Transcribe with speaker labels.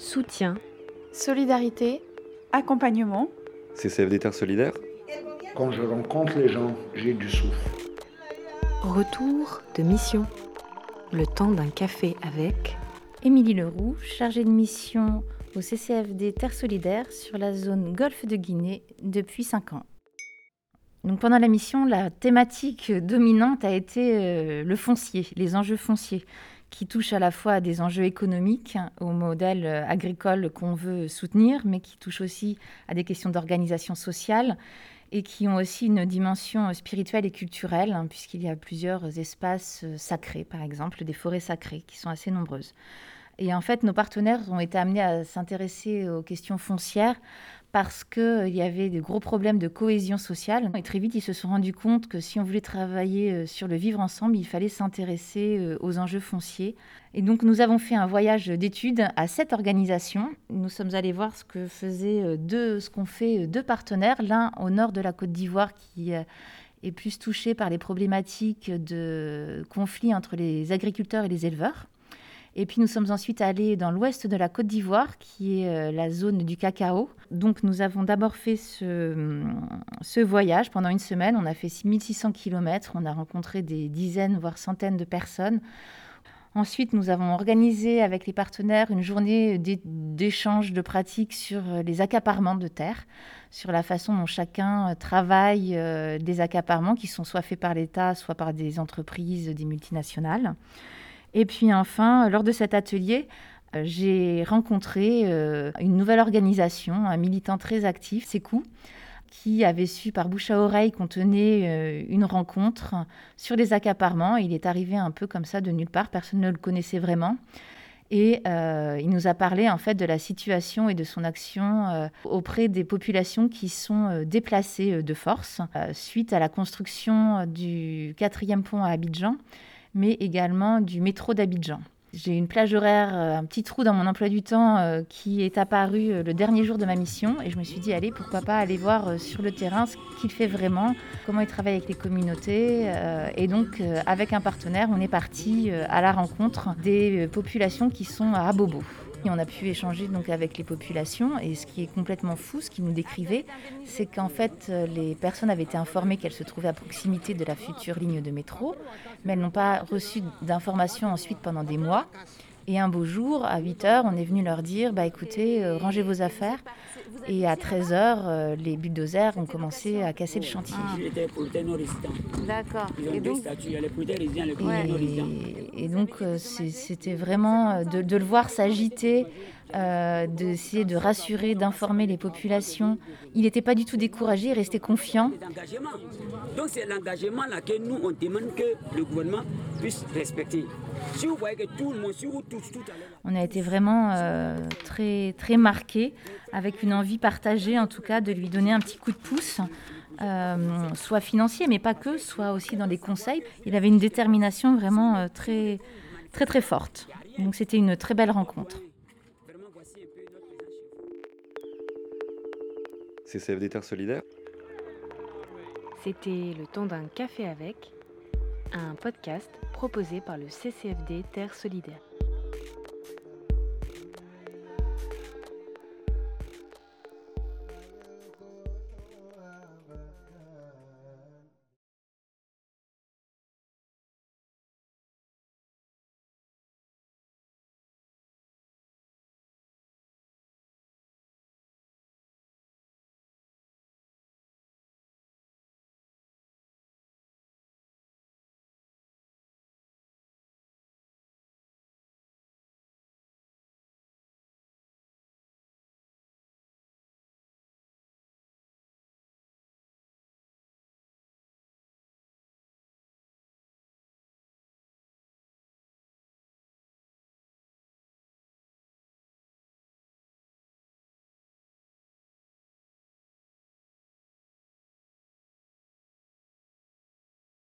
Speaker 1: soutien,
Speaker 2: solidarité, accompagnement.
Speaker 3: CCFD Terre Solidaire
Speaker 4: Quand je rencontre les gens, j'ai du souffle.
Speaker 1: retour de mission. Le temps d'un café avec
Speaker 5: Émilie Leroux, chargée de mission au CCFD Terre Solidaire sur la zone Golfe de Guinée depuis 5 ans. Donc pendant la mission, la thématique dominante a été euh, le foncier, les enjeux fonciers, qui touchent à la fois à des enjeux économiques, au modèle euh, agricole qu'on veut soutenir, mais qui touchent aussi à des questions d'organisation sociale et qui ont aussi une dimension spirituelle et culturelle, hein, puisqu'il y a plusieurs espaces euh, sacrés, par exemple, des forêts sacrées, qui sont assez nombreuses. Et en fait, nos partenaires ont été amenés à s'intéresser aux questions foncières parce qu'il y avait de gros problèmes de cohésion sociale. Et très vite, ils se sont rendus compte que si on voulait travailler euh, sur le vivre ensemble, il fallait s'intéresser euh, aux enjeux fonciers. Et donc, nous avons fait un voyage d'études à cette organisation. Nous sommes allés voir ce que faisaient deux, ce qu'ont fait deux partenaires, l'un au nord de la Côte d'Ivoire qui est plus touché par les problématiques de conflits entre les agriculteurs et les éleveurs. Et puis nous sommes ensuite allés dans l'ouest de la Côte d'Ivoire, qui est euh, la zone du cacao. Donc nous avons d'abord fait ce, voyage pendant une semaine. On a fait 6600 km, on a rencontré des dizaines, voire centaines de personnes. Ensuite, nous avons organisé avec les partenaires une journée d'échange de pratiques sur euh, les accaparements de terre, sur la façon dont chacun travaille euh, des accaparements qui sont soit faits par l'État, soit par des entreprises, des multinationales. Et puis enfin, lors de cet atelier, euh, j'ai rencontré euh, une nouvelle organisation, un militant très actif, Sekou, qui avait su par bouche à oreille qu'on tenait euh, une rencontre sur les accaparements. Il est arrivé un peu comme ça de nulle part, personne ne le connaissait vraiment. Et il nous a parlé en fait de la situation et de son action auprès des populations qui sont déplacées de force suite à la construction du quatrième pont à Abidjan mais également du métro d'Abidjan. J'ai une plage horaire, euh, un petit trou dans mon emploi du temps euh, qui est apparu euh, le dernier jour de ma mission et je me suis dit, allez, pourquoi pas aller voir sur le terrain ce qu'il fait vraiment, comment il travaille avec les communautés. Et donc, avec un partenaire, on est parti à la rencontre des populations qui sont à Abobo. Et on a pu échanger donc avec les populations et ce qui est complètement fou, ce qu'ils nous décrivaient, c'est qu'en fait les personnes avaient été informées qu'elles se trouvaient à proximité de la future ligne de métro, mais elles n'ont pas reçu d'informations ensuite pendant des mois. Et un beau jour, à 8 h on est venu leur dire bah écoutez, euh, rangez vos affaires. Et à 13 h euh, les bulldozers ont commencé à casser le chantier.
Speaker 2: D'accord.
Speaker 5: Et donc, et, donc euh, c'était vraiment de, de, le voir s'agiter euh, d'essayer de rassurer, d'informer les populations. Il n'était pas du tout découragé, il restait confiant.
Speaker 6: Donc c'est l'engagement là que nous on demande que le gouvernement puisse respecter. Si vous voyez que tout le monde, si vous tous, tout
Speaker 5: On a été vraiment euh, très, très marqués, avec une envie partagée en tout cas de lui donner un petit coup de pouce. Euh, soit financier, mais pas que, soit aussi dans les conseils. Il avait une détermination vraiment très, très, très forte. Donc c'était une très belle rencontre.
Speaker 3: CCFD Terre Solidaire.
Speaker 1: C'était le temps d'un café avec, un podcast proposé par le CCFD Terre Solidaire.